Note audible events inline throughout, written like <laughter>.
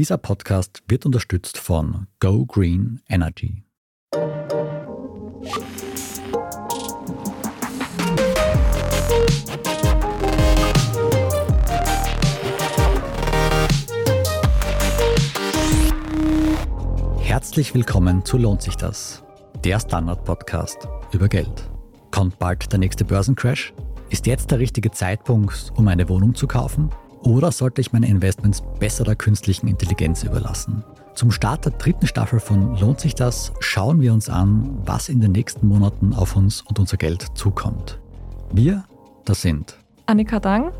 Dieser Podcast wird unterstützt von Go Green Energy. Herzlich willkommen zu Lohnt sich das? Der Standard-Podcast über Geld. Kommt bald der nächste Börsencrash? Ist jetzt der richtige Zeitpunkt, um eine Wohnung zu kaufen? Oder sollte ich meine Investments besser der künstlichen Intelligenz überlassen? Zum Start der dritten Staffel von Lohnt sich das schauen wir uns an, was in den nächsten Monaten auf uns und unser Geld zukommt. Wir, das sind Annika Dang,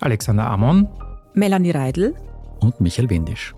Alexander Amon, Melanie Reidel und Michael Windisch.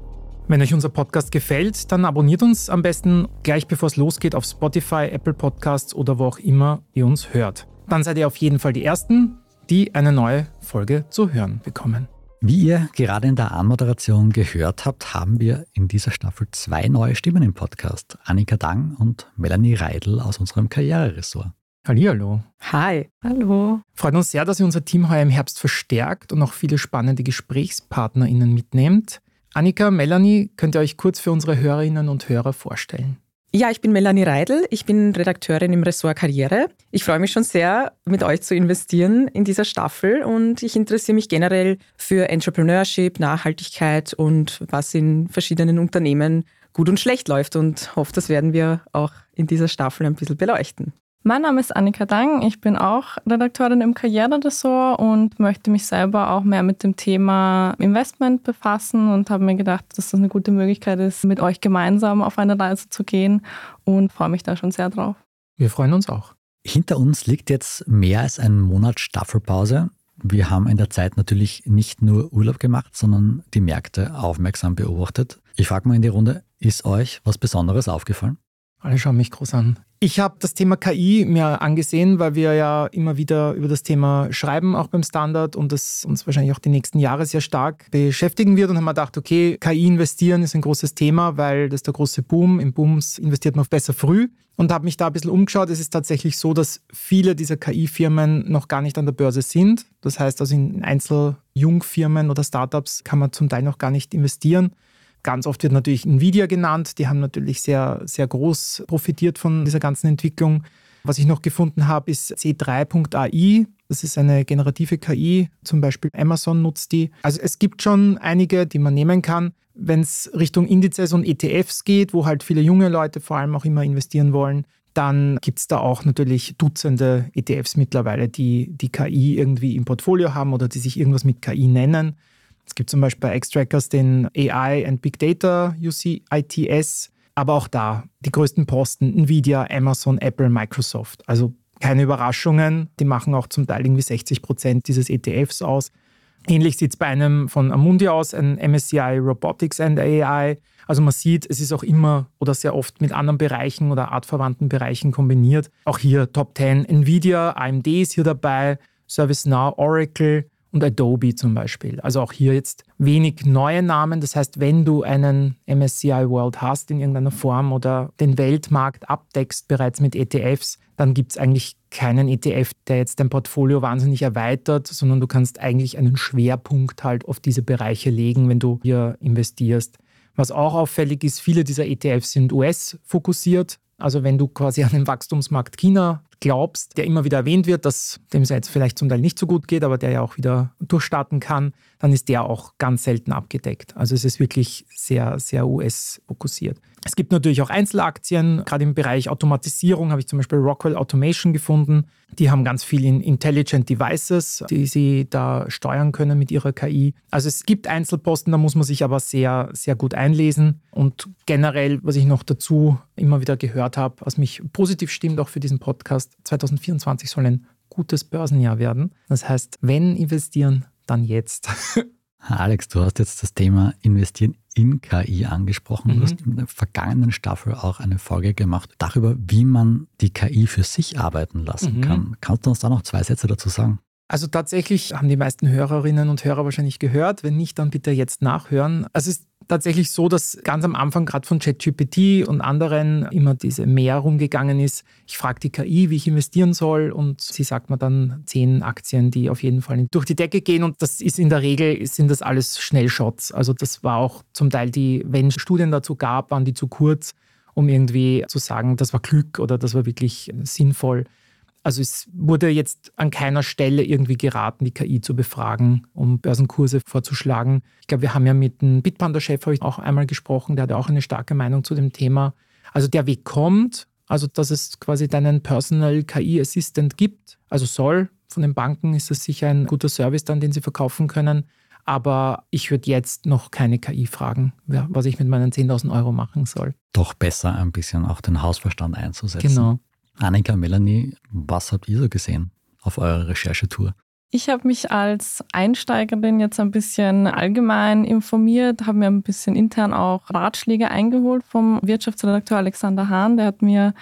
Wenn euch unser Podcast gefällt, dann abonniert uns am besten gleich bevor es losgeht auf Spotify, Apple Podcasts oder wo auch immer ihr uns hört. Dann seid ihr auf jeden Fall die Ersten, die eine neue Folge zu hören bekommen. Wie ihr gerade in der Anmoderation gehört habt, haben wir in dieser Staffel zwei neue Stimmen im Podcast. Annika Dang und Melanie Reidel aus unserem Karriereressort. Hallihallo. Hi. Hallo. Freut uns sehr, dass ihr unser Team heuer im Herbst verstärkt und auch viele spannende GesprächspartnerInnen mitnehmt. Annika, Melanie, könnt ihr euch kurz für unsere Hörerinnen und Hörer vorstellen? Ja, ich bin Melanie Reidel. Ich bin Redakteurin im Ressort Karriere. Ich freue mich schon sehr, mit euch zu investieren in dieser Staffel und ich interessiere mich generell für Entrepreneurship, Nachhaltigkeit und was in verschiedenen Unternehmen gut und schlecht läuft und hoffe, das werden wir auch in dieser Staffel ein bisschen beleuchten. Mein Name ist Annika Dang. Ich bin auch Redakteurin im Karriereressort und möchte mich selber auch mehr mit dem Thema Investment befassen und habe mir gedacht, dass das eine gute Möglichkeit ist, mit euch gemeinsam auf eine Reise zu gehen und freue mich da schon sehr drauf. Wir freuen uns auch. Hinter uns liegt jetzt mehr als ein Monat Staffelpause. Wir haben in der Zeit natürlich nicht nur Urlaub gemacht, sondern die Märkte aufmerksam beobachtet. Ich frage mal in die Runde, ist euch was Besonderes aufgefallen? Alle schauen mich groß an. Ich habe das Thema KI mir angesehen, weil wir ja immer wieder über das Thema schreiben, auch beim Standard, und das uns wahrscheinlich auch die nächsten Jahre sehr stark beschäftigen wird. Und haben wir gedacht, okay, KI investieren ist ein großes Thema, weil das ist der große Boom. Im Booms investiert man besser früh. Und habe mich da ein bisschen umgeschaut. Es ist tatsächlich so, dass viele dieser KI-Firmen noch gar nicht an der Börse sind. Das heißt, also in Einzeljungfirmen oder Startups kann man zum Teil noch gar nicht investieren. Ganz oft wird natürlich Nvidia genannt. Die haben natürlich sehr, sehr groß profitiert von dieser ganzen Entwicklung. Was ich noch gefunden habe, ist C3.ai. Das ist eine generative KI. Zum Beispiel Amazon nutzt die. Also es gibt schon einige, die man nehmen kann. Wenn es Richtung Indizes und ETFs geht, wo halt viele junge Leute vor allem auch immer investieren wollen, dann gibt es da auch natürlich Dutzende ETFs mittlerweile, die die KI irgendwie im Portfolio haben oder die sich irgendwas mit KI nennen. Es gibt zum Beispiel bei X-Trackers den AI and Big Data UCITS, aber auch da die größten Posten Nvidia, Amazon, Apple, Microsoft. Also keine Überraschungen. Die machen auch zum Teil irgendwie 60 Prozent dieses ETFs aus. Ähnlich sieht es bei einem von Amundi aus, ein MSCI Robotics and AI. Also man sieht, es ist auch immer oder sehr oft mit anderen Bereichen oder artverwandten Bereichen kombiniert. Auch hier Top 10 Nvidia, AMD ist hier dabei, ServiceNow, Oracle, und Adobe zum Beispiel. Also auch hier jetzt wenig neue Namen. Das heißt, wenn du einen MSCI World hast in irgendeiner Form oder den Weltmarkt abdeckst bereits mit ETFs, dann gibt es eigentlich keinen ETF, der jetzt dein Portfolio wahnsinnig erweitert, sondern du kannst eigentlich einen Schwerpunkt halt auf diese Bereiche legen, wenn du hier investierst. Was auch auffällig ist, viele dieser ETFs sind US-fokussiert. Also wenn du quasi an den Wachstumsmarkt China glaubst, der immer wieder erwähnt wird, dass dem es jetzt vielleicht zum Teil nicht so gut geht, aber der ja auch wieder durchstarten kann, dann ist der auch ganz selten abgedeckt. Also es ist wirklich sehr, sehr US-fokussiert. Es gibt natürlich auch Einzelaktien, gerade im Bereich Automatisierung habe ich zum Beispiel Rockwell Automation gefunden. Die haben ganz viel in Intelligent Devices, die sie da steuern können mit ihrer KI. Also es gibt Einzelposten, da muss man sich aber sehr, sehr gut einlesen. Und generell, was ich noch dazu immer wieder gehört habe, was mich positiv stimmt, auch für diesen Podcast, 2024 soll ein gutes Börsenjahr werden. Das heißt, wenn investieren, dann jetzt. <laughs> Alex, du hast jetzt das Thema Investieren in KI angesprochen. Mhm. Du hast in der vergangenen Staffel auch eine Folge gemacht darüber, wie man die KI für sich arbeiten lassen mhm. kann. Kannst du uns da noch zwei Sätze dazu sagen? Also tatsächlich haben die meisten Hörerinnen und Hörer wahrscheinlich gehört. Wenn nicht, dann bitte jetzt nachhören. Also es ist tatsächlich so, dass ganz am Anfang gerade von ChatGPT und anderen immer diese mehr rumgegangen ist. Ich frage die KI, wie ich investieren soll und sie sagt mir dann zehn Aktien, die auf jeden Fall durch die Decke gehen und das ist in der Regel, sind das alles Schnellshots. Also das war auch zum Teil die, wenn es Studien dazu gab, waren die zu kurz, um irgendwie zu sagen, das war Glück oder das war wirklich sinnvoll. Also es wurde jetzt an keiner Stelle irgendwie geraten, die KI zu befragen, um Börsenkurse vorzuschlagen. Ich glaube, wir haben ja mit dem Bitpanda-Chef auch einmal gesprochen, der hat auch eine starke Meinung zu dem Thema. Also der Weg kommt, also dass es quasi deinen Personal KI Assistant gibt, also soll. Von den Banken ist das sicher ein guter Service dann, den sie verkaufen können. Aber ich würde jetzt noch keine KI fragen, was ich mit meinen 10.000 Euro machen soll. Doch besser ein bisschen auch den Hausverstand einzusetzen. Genau. Annika, Melanie, was habt ihr so gesehen auf eurer Recherchetour? Ich habe mich als Einsteigerin jetzt ein bisschen allgemein informiert, habe mir ein bisschen intern auch Ratschläge eingeholt vom Wirtschaftsredakteur Alexander Hahn. Der hat mir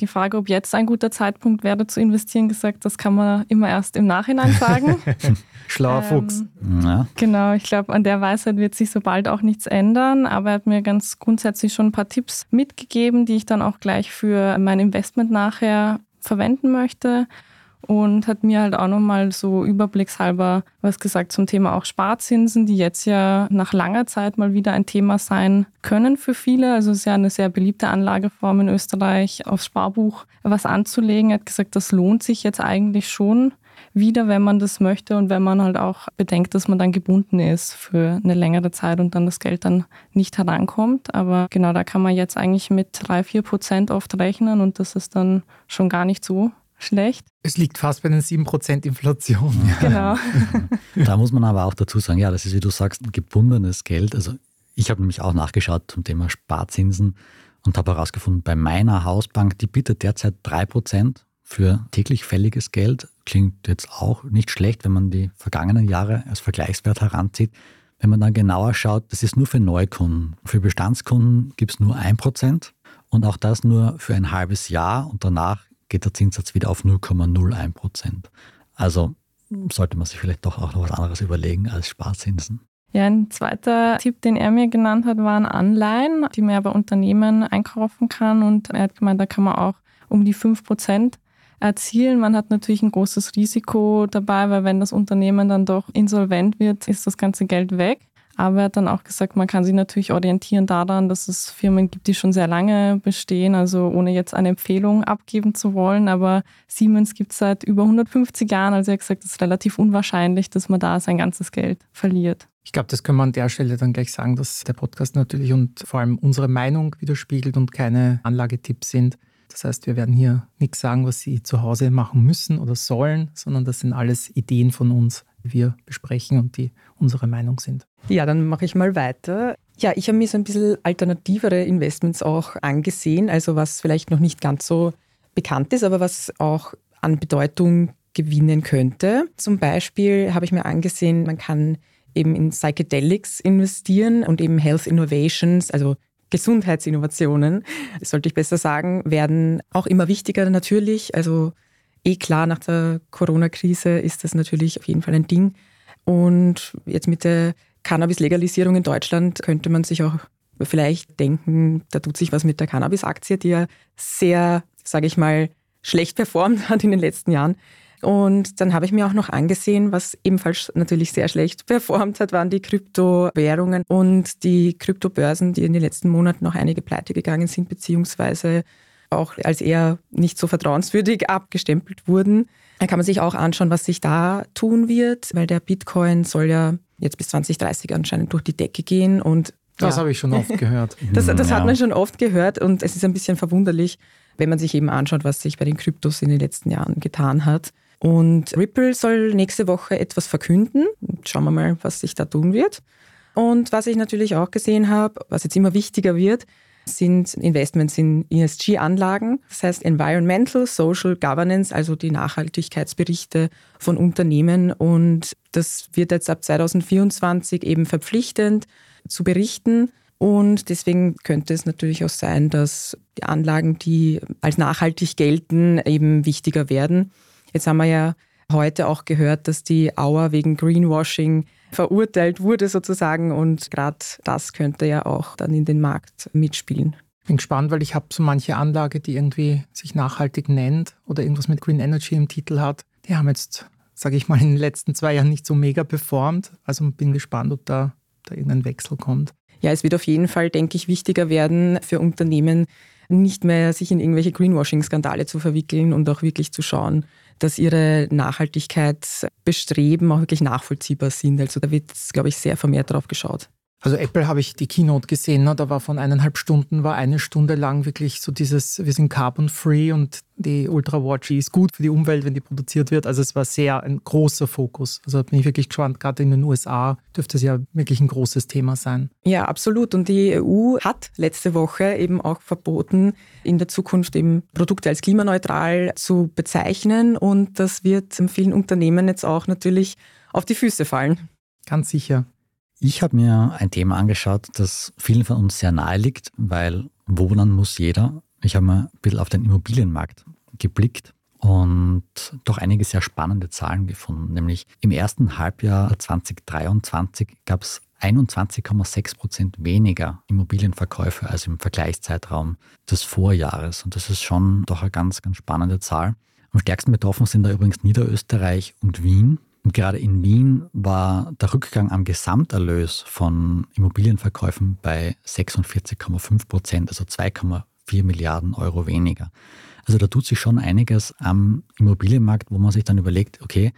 die Frage, ob jetzt ein guter Zeitpunkt wäre zu investieren, gesagt, das kann man immer erst im Nachhinein sagen. <laughs> Schlauer ähm, Fuchs. Ja. Genau, ich glaube, an der Weisheit wird sich so bald auch nichts ändern, aber er hat mir ganz grundsätzlich schon ein paar Tipps mitgegeben, die ich dann auch gleich für mein Investment nachher verwenden möchte und hat mir halt auch nochmal so überblickshalber was gesagt zum Thema auch Sparzinsen, die jetzt ja nach langer Zeit mal wieder ein Thema sein können für viele. Also es ist ja eine sehr beliebte Anlageform in Österreich, aufs Sparbuch was anzulegen. Er hat gesagt, das lohnt sich jetzt eigentlich schon wieder, wenn man das möchte und wenn man halt auch bedenkt, dass man dann gebunden ist für eine längere Zeit und dann das Geld dann nicht herankommt. Aber genau da kann man jetzt eigentlich mit drei, vier Prozent oft rechnen und das ist dann schon gar nicht so schlecht. Es liegt fast bei den 7% Inflation. Genau. <laughs> da muss man aber auch dazu sagen, ja, das ist, wie du sagst, gebundenes Geld. Also ich habe nämlich auch nachgeschaut zum Thema Sparzinsen und habe herausgefunden, bei meiner Hausbank, die bietet derzeit 3% für täglich fälliges Geld. Klingt jetzt auch nicht schlecht, wenn man die vergangenen Jahre als Vergleichswert heranzieht. Wenn man dann genauer schaut, das ist nur für Neukunden. Für Bestandskunden gibt es nur 1% und auch das nur für ein halbes Jahr und danach geht der Zinssatz wieder auf 0,01 Prozent. Also sollte man sich vielleicht doch auch noch was anderes überlegen als Sparzinsen. Ja, ein zweiter Tipp, den er mir genannt hat, waren Anleihen, die man ja bei Unternehmen einkaufen kann. Und er hat gemeint, da kann man auch um die 5 Prozent erzielen. Man hat natürlich ein großes Risiko dabei, weil wenn das Unternehmen dann doch insolvent wird, ist das ganze Geld weg. Aber er hat dann auch gesagt, man kann sich natürlich orientieren daran, dass es Firmen gibt, die schon sehr lange bestehen, also ohne jetzt eine Empfehlung abgeben zu wollen. Aber Siemens gibt es seit über 150 Jahren. Also er hat gesagt, es ist relativ unwahrscheinlich, dass man da sein ganzes Geld verliert. Ich glaube, das können wir an der Stelle dann gleich sagen, dass der Podcast natürlich und vor allem unsere Meinung widerspiegelt und keine Anlagetipps sind. Das heißt, wir werden hier nichts sagen, was Sie zu Hause machen müssen oder sollen, sondern das sind alles Ideen von uns, wir besprechen und die unsere Meinung sind. Ja, dann mache ich mal weiter. Ja, ich habe mir so ein bisschen alternativere Investments auch angesehen, also was vielleicht noch nicht ganz so bekannt ist, aber was auch an Bedeutung gewinnen könnte. Zum Beispiel habe ich mir angesehen, man kann eben in Psychedelics investieren und eben Health Innovations, also Gesundheitsinnovationen, sollte ich besser sagen, werden auch immer wichtiger natürlich. Also eh klar, nach der Corona-Krise ist das natürlich auf jeden Fall ein Ding. Und jetzt mit der Cannabis-Legalisierung in Deutschland könnte man sich auch vielleicht denken, da tut sich was mit der Cannabis-Aktie, die ja sehr, sage ich mal, schlecht performt hat in den letzten Jahren. Und dann habe ich mir auch noch angesehen, was ebenfalls natürlich sehr schlecht performt hat, waren die Kryptowährungen und die Kryptobörsen, die in den letzten Monaten noch einige pleite gegangen sind, beziehungsweise auch als eher nicht so vertrauenswürdig abgestempelt wurden. Da kann man sich auch anschauen, was sich da tun wird, weil der Bitcoin soll ja jetzt bis 2030 anscheinend durch die Decke gehen und das ja. habe ich schon oft gehört. <laughs> das, das ja. hat man schon oft gehört und es ist ein bisschen verwunderlich, wenn man sich eben anschaut, was sich bei den Kryptos in den letzten Jahren getan hat. Und Ripple soll nächste Woche etwas verkünden. Schauen wir mal, was sich da tun wird. Und was ich natürlich auch gesehen habe, was jetzt immer wichtiger wird, sind Investments in ESG-Anlagen, das heißt Environmental, Social Governance, also die Nachhaltigkeitsberichte von Unternehmen. Und das wird jetzt ab 2024 eben verpflichtend zu berichten. Und deswegen könnte es natürlich auch sein, dass die Anlagen, die als nachhaltig gelten, eben wichtiger werden. Jetzt haben wir ja heute auch gehört, dass die Auer wegen Greenwashing verurteilt wurde sozusagen. Und gerade das könnte ja auch dann in den Markt mitspielen. Ich bin gespannt, weil ich habe so manche Anlage, die irgendwie sich nachhaltig nennt oder irgendwas mit Green Energy im Titel hat. Die haben jetzt, sage ich mal, in den letzten zwei Jahren nicht so mega performt. Also bin gespannt, ob da, da irgendein Wechsel kommt. Ja, es wird auf jeden Fall, denke ich, wichtiger werden für Unternehmen, nicht mehr sich in irgendwelche Greenwashing-Skandale zu verwickeln und auch wirklich zu schauen, dass ihre Nachhaltigkeitsbestreben auch wirklich nachvollziehbar sind. Also da wird, glaube ich, sehr vermehrt drauf geschaut. Also Apple habe ich die Keynote gesehen, ne? da war von eineinhalb Stunden, war eine Stunde lang wirklich so dieses, wir sind carbon-free und die Ultra Watch ist gut für die Umwelt, wenn die produziert wird. Also es war sehr ein großer Fokus. Also bin ich wirklich gespannt, gerade in den USA dürfte es ja wirklich ein großes Thema sein. Ja, absolut. Und die EU hat letzte Woche eben auch verboten, in der Zukunft eben Produkte als klimaneutral zu bezeichnen. Und das wird vielen Unternehmen jetzt auch natürlich auf die Füße fallen. Ganz sicher. Ich habe mir ein Thema angeschaut, das vielen von uns sehr nahe liegt, weil wohnen muss jeder. Ich habe mal ein bisschen auf den Immobilienmarkt geblickt und doch einige sehr spannende Zahlen gefunden. Nämlich im ersten Halbjahr 2023 gab es 21,6 Prozent weniger Immobilienverkäufe als im Vergleichszeitraum des Vorjahres. Und das ist schon doch eine ganz, ganz spannende Zahl. Am stärksten betroffen sind da übrigens Niederösterreich und Wien. Und gerade in Wien war der Rückgang am Gesamterlös von Immobilienverkäufen bei 46,5 Prozent, also 2,4 Milliarden Euro weniger. Also da tut sich schon einiges am Immobilienmarkt, wo man sich dann überlegt, okay,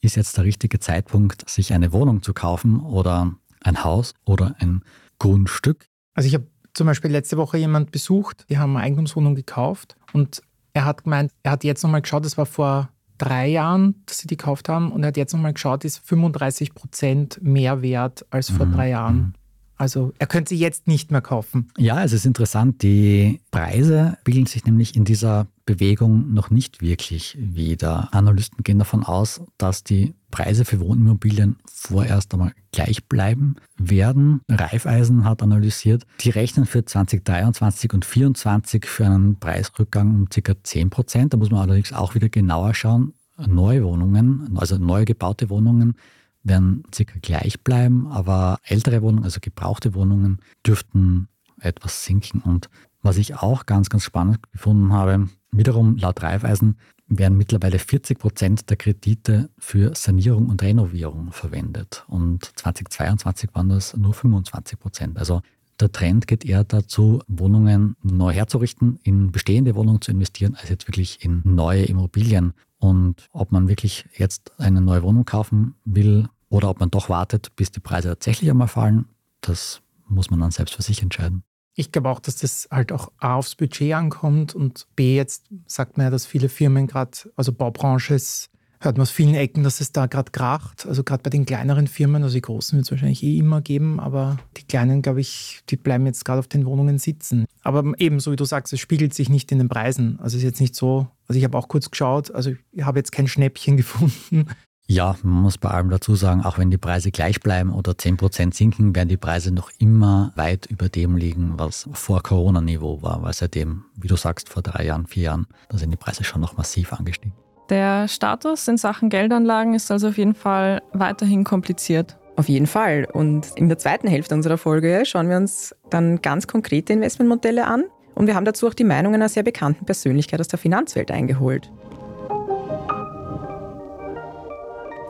ist jetzt der richtige Zeitpunkt, sich eine Wohnung zu kaufen oder ein Haus oder ein Grundstück? Also ich habe zum Beispiel letzte Woche jemand besucht, die haben eine Eigentumswohnung gekauft und er hat gemeint, er hat jetzt nochmal geschaut, das war vor drei Jahren, dass sie die gekauft haben und er hat jetzt nochmal geschaut, ist 35 Prozent mehr wert als vor mhm. drei Jahren. Mhm. Also er könnte sie jetzt nicht mehr kaufen. Ja, es ist interessant. Die Preise bilden sich nämlich in dieser Bewegung noch nicht wirklich wieder. Analysten gehen davon aus, dass die Preise für Wohnimmobilien vorerst einmal gleich bleiben werden. Raiffeisen hat analysiert, die rechnen für 2023 und 2024 für einen Preisrückgang um ca. 10 Prozent. Da muss man allerdings auch wieder genauer schauen. Neue Wohnungen, also neu gebaute Wohnungen, werden circa gleich bleiben, aber ältere Wohnungen, also gebrauchte Wohnungen, dürften etwas sinken. Und was ich auch ganz, ganz spannend gefunden habe, wiederum laut Raiffeisen werden mittlerweile 40 Prozent der Kredite für Sanierung und Renovierung verwendet. Und 2022 waren das nur 25 Prozent. Also der Trend geht eher dazu, Wohnungen neu herzurichten, in bestehende Wohnungen zu investieren, als jetzt wirklich in neue Immobilien. Und ob man wirklich jetzt eine neue Wohnung kaufen will, oder ob man doch wartet, bis die Preise tatsächlich einmal fallen, das muss man dann selbst für sich entscheiden. Ich glaube auch, dass das halt auch A aufs Budget ankommt und B jetzt sagt man ja, dass viele Firmen gerade, also Baubranche ist, hört man aus vielen Ecken, dass es da gerade kracht. Also gerade bei den kleineren Firmen, also die großen wird es wahrscheinlich eh immer geben, aber die kleinen, glaube ich, die bleiben jetzt gerade auf den Wohnungen sitzen. Aber eben, so wie du sagst, es spiegelt sich nicht in den Preisen. Also es ist jetzt nicht so, also ich habe auch kurz geschaut, also ich habe jetzt kein Schnäppchen <laughs> gefunden, ja, man muss bei allem dazu sagen, auch wenn die Preise gleich bleiben oder 10% sinken, werden die Preise noch immer weit über dem liegen, was vor Corona-Niveau war, weil seitdem, wie du sagst, vor drei Jahren, vier Jahren, da sind die Preise schon noch massiv angestiegen. Der Status in Sachen Geldanlagen ist also auf jeden Fall weiterhin kompliziert. Auf jeden Fall. Und in der zweiten Hälfte unserer Folge schauen wir uns dann ganz konkrete Investmentmodelle an. Und wir haben dazu auch die Meinung einer sehr bekannten Persönlichkeit aus der Finanzwelt eingeholt.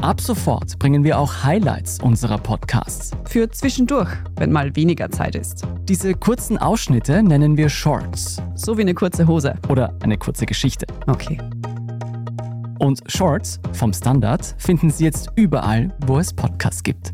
Ab sofort bringen wir auch Highlights unserer Podcasts. Für zwischendurch, wenn mal weniger Zeit ist. Diese kurzen Ausschnitte nennen wir Shorts So wie eine kurze Hose. oder eine kurze Geschichte. Okay. Und Shorts vom Standard finden Sie jetzt überall, wo es Podcasts gibt.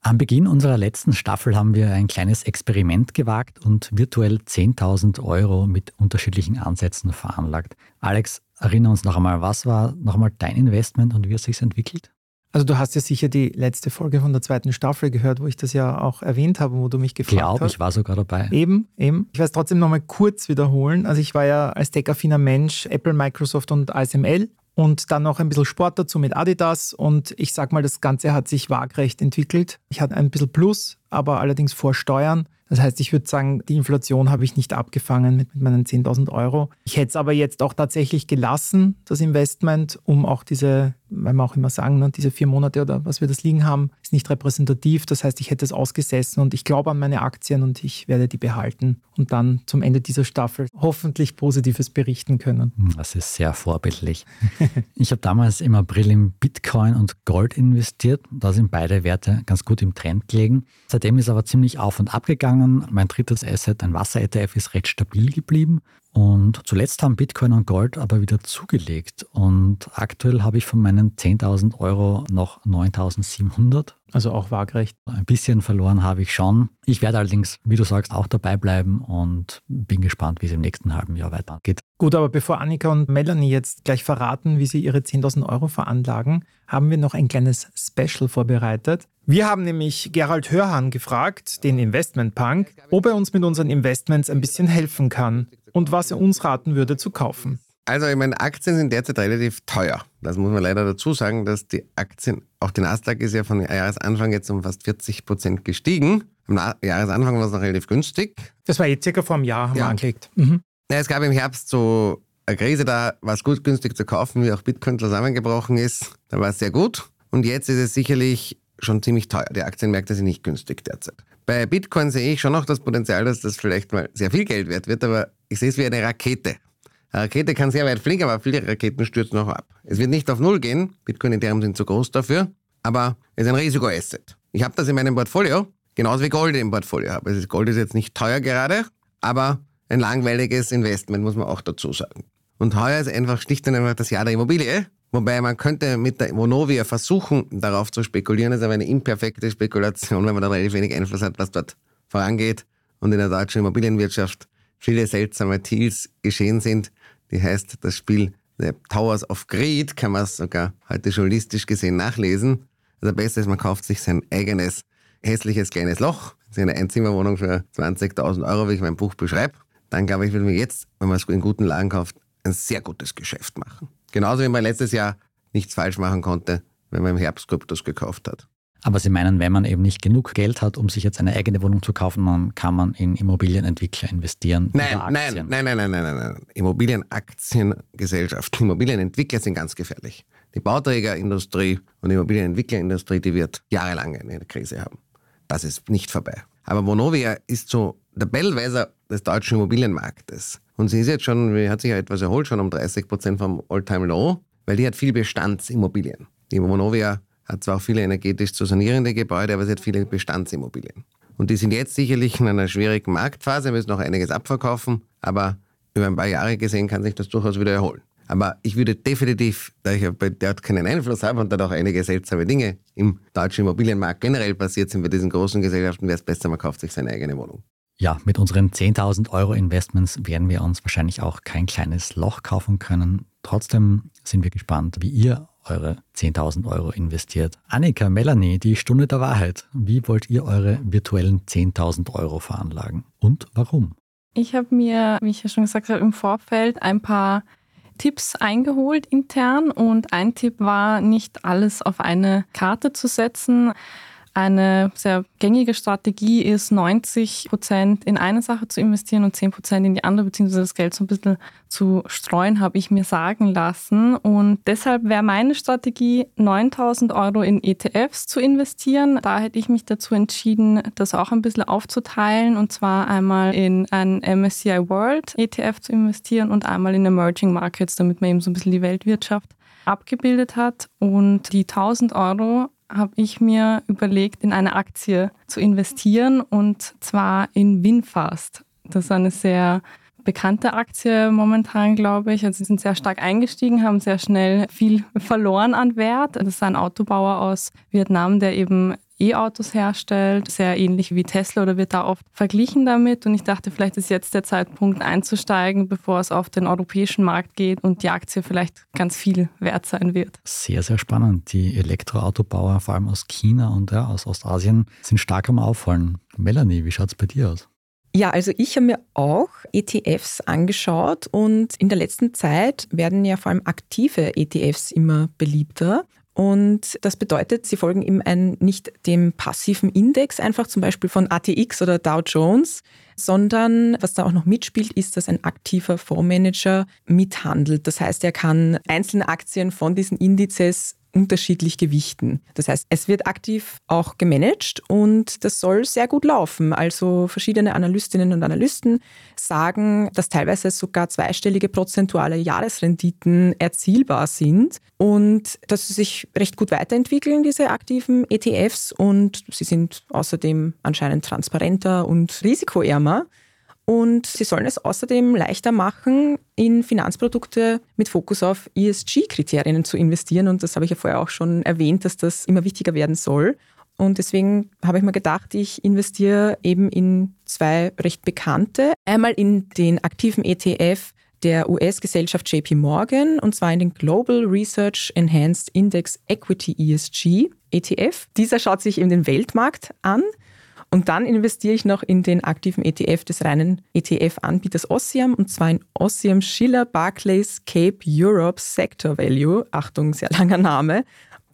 Am Beginn unserer letzten Staffel haben wir ein kleines Experiment gewagt und virtuell 10.000 Euro mit unterschiedlichen Ansätzen veranlagt. Alex, erinnere uns noch einmal, was war noch einmal dein Investment und wie es sich entwickelt? Also du hast ja sicher die letzte Folge von der zweiten Staffel gehört, wo ich das ja auch erwähnt habe, wo du mich Ich gefragt glaube, hast. ich war sogar dabei. Eben, eben. Ich werde es trotzdem nochmal kurz wiederholen. Also ich war ja als tech-affiner Mensch Apple, Microsoft und ASML und dann noch ein bisschen Sport dazu mit Adidas und ich sag mal, das Ganze hat sich waagrecht entwickelt. Ich hatte ein bisschen Plus, aber allerdings vor Steuern. Das heißt, ich würde sagen, die Inflation habe ich nicht abgefangen mit, mit meinen 10.000 Euro. Ich hätte es aber jetzt auch tatsächlich gelassen, das Investment, um auch diese, weil wir auch immer sagen, ne, diese vier Monate oder was wir das liegen haben, ist nicht repräsentativ. Das heißt, ich hätte es ausgesessen und ich glaube an meine Aktien und ich werde die behalten und dann zum Ende dieser Staffel hoffentlich Positives berichten können. Hm, Das ist sehr vorbildlich. <laughs> Ich habe damals im April in Bitcoin und Gold investiert. Da sind beide Werte ganz gut im Trend gelegen. Seitdem ist aber ziemlich auf und ab gegangen. Mein drittes Asset, ein Wasser-ETF, ist recht stabil geblieben. Und zuletzt haben Bitcoin und Gold aber wieder zugelegt. Und aktuell habe ich von meinen 10.000 Euro noch 9.700. Also auch waagrecht. Ein bisschen verloren habe ich schon. Ich werde allerdings, wie du sagst, auch dabei bleiben und bin gespannt, wie es im nächsten halben Jahr weitergeht. Gut, aber bevor Annika und Melanie jetzt gleich verraten, wie sie ihre 10.000 Euro veranlagen, haben wir noch ein kleines Special vorbereitet. Wir haben nämlich Gerald Hörhan gefragt, den Investmentpunk, ob er uns mit unseren Investments ein bisschen helfen kann und was er uns raten würde zu kaufen. Also, ich meine, Aktien sind derzeit relativ teuer. Das muss man leider dazu sagen, dass die Aktien, auch die Nasdaq ist ja von Jahresanfang jetzt um fast 40 Prozent gestiegen. Am Jahresanfang war es noch relativ günstig. Das war jetzt circa vor einem Jahr, haben Ja. wir angelegt. Mhm. Ja, es gab im Herbst so eine Krise, da war es gut günstig zu kaufen, wie auch Bitcoin zusammengebrochen ist. Da war es sehr gut. Und jetzt ist es sicherlich schon ziemlich teuer. Die Aktienmärkte sind nicht günstig derzeit. Bei Bitcoin sehe ich schon noch das Potenzial, dass das vielleicht mal sehr viel Geld wert wird, aber ich sehe es wie eine Rakete. Eine Rakete kann sehr weit fliegen, aber viele Raketen stürzen auch ab. Es wird nicht auf Null gehen. Bitcoin Ethereum sind zu groß dafür, aber es ist ein Risikoasset. Ich habe das in meinem Portfolio, genauso wie Gold im Portfolio habe. Also Gold ist jetzt nicht teuer gerade, aber ein langweiliges Investment, muss man auch dazu sagen. Und heuer ist einfach schlicht und einfach das Jahr der Immobilie. Wobei man könnte mit der Vonovia versuchen, darauf zu spekulieren. Das ist aber eine imperfekte Spekulation, weil man da relativ wenig Einfluss hat, was dort vorangeht. Und in der deutschen Immobilienwirtschaft viele seltsame Deals geschehen sind. Die heißt, das Spiel The Towers of Greed kann man sogar heute journalistisch gesehen nachlesen. Also besser ist, man kauft sich sein eigenes hässliches kleines Loch, also eine Einzimmerwohnung für 20.000 Euro, wie ich mein Buch beschreibe. Dann glaube ich, würde man jetzt, wenn man es in guten Lagen kauft, ein sehr gutes Geschäft machen. Genauso wie man letztes Jahr nichts falsch machen konnte, wenn man im Herbst Kryptos gekauft hat. Aber Sie meinen, wenn man eben nicht genug Geld hat, um sich jetzt eine eigene Wohnung zu kaufen, dann kann man in Immobilienentwickler investieren. Nein, nein, nein, nein, nein, nein, nein, nein. Immobilienaktiengesellschaften, Immobilienentwickler sind ganz gefährlich. Die Bauträgerindustrie und die Immobilienentwicklerindustrie, die wird jahrelang eine Krise haben. Das ist nicht vorbei. Aber Vonovia ist so der Bellweiser des deutschen Immobilienmarktes. Und sie ist jetzt schon, sie hat sich ja etwas erholt, schon um 30 Prozent vom All-Time-Low, weil die hat viel Bestandsimmobilien. Die Vonovia hat zwar auch viele energetisch zu sanierende Gebäude, aber sie hat viele Bestandsimmobilien. Und die sind jetzt sicherlich in einer schwierigen Marktphase, müssen noch einiges abverkaufen, aber über ein paar Jahre gesehen kann sich das durchaus wieder erholen. Aber ich würde definitiv, da ich ja bei dort keinen Einfluss habe und dort auch einige seltsame Dinge im deutschen Immobilienmarkt generell passiert sind bei diesen großen Gesellschaften, wäre es besser, man kauft sich seine eigene Wohnung. Ja, mit unseren 10.000 Euro Investments werden wir uns wahrscheinlich auch kein kleines Loch kaufen können. Trotzdem sind wir gespannt, wie ihr eure 10.000 Euro investiert. Annika, Melanie, die Stunde der Wahrheit. Wie wollt ihr eure virtuellen 10.000 Euro veranlagen? Und warum? Ich habe mir, wie ich ja schon gesagt habe, im Vorfeld ein paar Tipps eingeholt intern und ein Tipp war, nicht alles auf eine Karte zu setzen. Eine sehr gängige Strategie ist, 90 Prozent in eine Sache zu investieren und 10 Prozent in die andere, beziehungsweise das Geld so ein bisschen zu streuen, habe ich mir sagen lassen. Und deshalb wäre meine Strategie, 9000 Euro in ETFs zu investieren. Da hätte ich mich dazu entschieden, das auch ein bisschen aufzuteilen und zwar einmal in ein MSCI World ETF zu investieren und einmal in Emerging Markets, damit man eben so ein bisschen die Weltwirtschaft abgebildet hat. Und die 1000 Euro habe ich mir überlegt, in eine Aktie zu investieren und zwar in Winfast. Das ist eine sehr bekannte Aktie momentan, glaube ich. Also sie sind sehr stark eingestiegen, haben sehr schnell viel verloren an Wert. Das ist ein Autobauer aus Vietnam, der eben E-Autos herstellt, sehr ähnlich wie Tesla oder wird da oft verglichen damit. Und ich dachte, vielleicht ist jetzt der Zeitpunkt einzusteigen, bevor es auf den europäischen Markt geht und die Aktie vielleicht ganz viel wert sein wird. Sehr, sehr spannend. Die Elektroautobauer, vor allem aus China und ja, aus Ostasien, sind stark am Auffallen. Melanie, wie schaut es bei dir aus? Ja, also ich habe mir auch ETFs angeschaut und in der letzten Zeit werden ja vor allem aktive ETFs immer beliebter. Und das bedeutet, sie folgen eben ein, nicht dem passiven Index, einfach zum Beispiel von ATX oder Dow Jones, sondern was da auch noch mitspielt, ist, dass ein aktiver Fondsmanager mithandelt. Das heißt, er kann einzelne Aktien von diesen Indizes unterschiedlich gewichten. Das heißt, es wird aktiv auch gemanagt und das soll sehr gut laufen. Also verschiedene Analystinnen und Analysten sagen, dass teilweise sogar zweistellige prozentuale Jahresrenditen erzielbar sind und dass sie sich recht gut weiterentwickeln, diese aktiven ETFs und sie sind außerdem anscheinend transparenter und risikoärmer. Und sie sollen es außerdem leichter machen, in Finanzprodukte mit Fokus auf ESG-Kriterien zu investieren. Und das habe ich ja vorher auch schon erwähnt, dass das immer wichtiger werden soll. Und deswegen habe ich mir gedacht, ich investiere eben in zwei recht bekannte. Einmal in den aktiven ETF der US-Gesellschaft JP Morgan und zwar in den Global Research Enhanced Index Equity ESG ETF. Dieser schaut sich eben den Weltmarkt an und dann investiere ich noch in den aktiven ETF des reinen ETF-Anbieters Ossium und zwar in Ossium Schiller Barclays Cape Europe Sector Value. Achtung, sehr langer Name.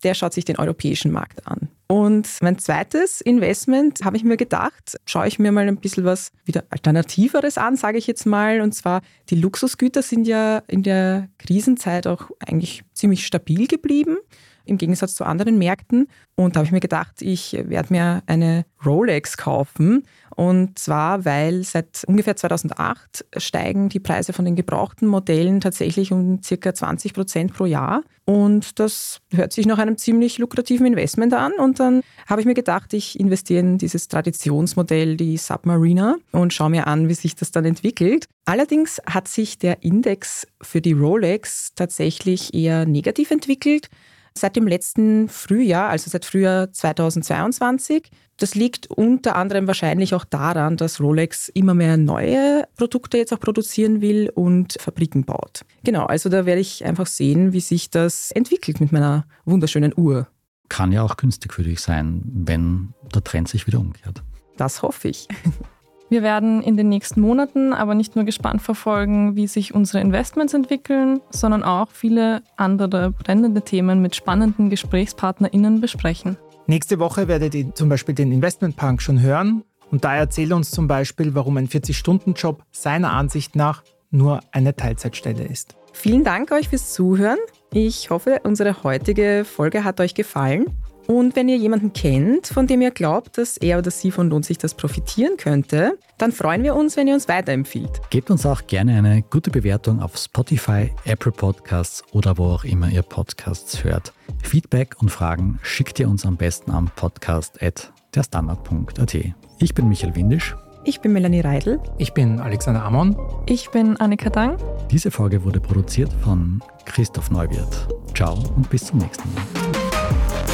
Der schaut sich den europäischen Markt an. Und mein zweites Investment habe ich mir gedacht, schaue ich mir mal ein bisschen was wieder Alternativeres an, sage ich jetzt mal. Und zwar, die Luxusgüter sind ja in der Krisenzeit auch eigentlich ziemlich stabil geblieben im Gegensatz zu anderen Märkten. Und da habe ich mir gedacht, ich werde mir eine Rolex kaufen. Und zwar, weil seit ungefähr 2008 steigen die Preise von den gebrauchten Modellen tatsächlich um circa 20 Prozent pro Jahr. Und das hört sich nach einem ziemlich lukrativen Investment an. Und dann habe ich mir gedacht, ich investiere in dieses Traditionsmodell, die Submariner, und schaue mir an, wie sich das dann entwickelt. Allerdings hat sich der Index für die Rolex tatsächlich eher negativ entwickelt seit dem letzten Frühjahr, also seit Frühjahr 2022. Das liegt unter anderem wahrscheinlich auch daran, dass Rolex immer mehr neue Produkte jetzt auch produzieren will und Fabriken baut. Genau, also da werde ich einfach sehen, wie sich das entwickelt mit meiner wunderschönen Uhr. Kann ja auch günstig für dich sein, wenn der Trend sich wieder umkehrt. Das hoffe ich. <laughs> Wir werden in den nächsten Monaten aber nicht nur gespannt verfolgen, wie sich unsere Investments entwickeln, sondern auch viele andere brennende Themen mit spannenden GesprächspartnerInnen besprechen. Nächste Woche werdet ihr zum Beispiel den Investment Punk schon hören und da erzählt er uns zum Beispiel, warum ein 40-Stunden-Job seiner Ansicht nach nur eine Teilzeitstelle ist. Vielen Dank euch fürs Zuhören. Ich hoffe, unsere heutige Folge hat euch gefallen. Und wenn ihr jemanden kennt, von dem ihr glaubt, dass er oder sie von Lohnt sich das profitieren könnte, dann freuen wir uns, wenn ihr uns weiterempfiehlt. Gebt uns auch gerne eine gute Bewertung auf Spotify, Apple Podcasts oder wo auch immer ihr Podcasts hört. Feedback und Fragen schickt ihr uns am besten am podcast.derstandard.at. Ich bin Michael Windisch. Ich bin Melanie Reidel. Ich bin Alexander Amon. Ich bin Annika Dang. Diese Folge wurde produziert von Christoph Neuwirth. Ciao und bis zum nächsten Mal.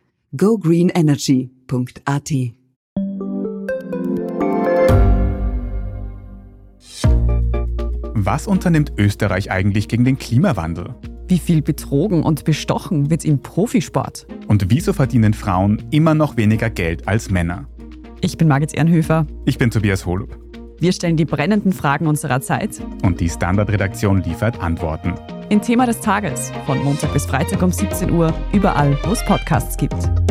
gogreenenergy.at. Was unternimmt Österreich eigentlich gegen den Klimawandel? Wie viel betrogen und bestochen wird im Profisport? Und wieso verdienen Frauen immer noch weniger Geld als Männer? Ich bin Margit Ehrenhöfer. Ich bin Tobias Holub. Wir stellen die brennenden Fragen unserer Zeit. Und die Standardredaktion liefert Antworten. In Thema des Tages von Montag bis Freitag um 17 Uhr, überall, wo es Podcasts gibt.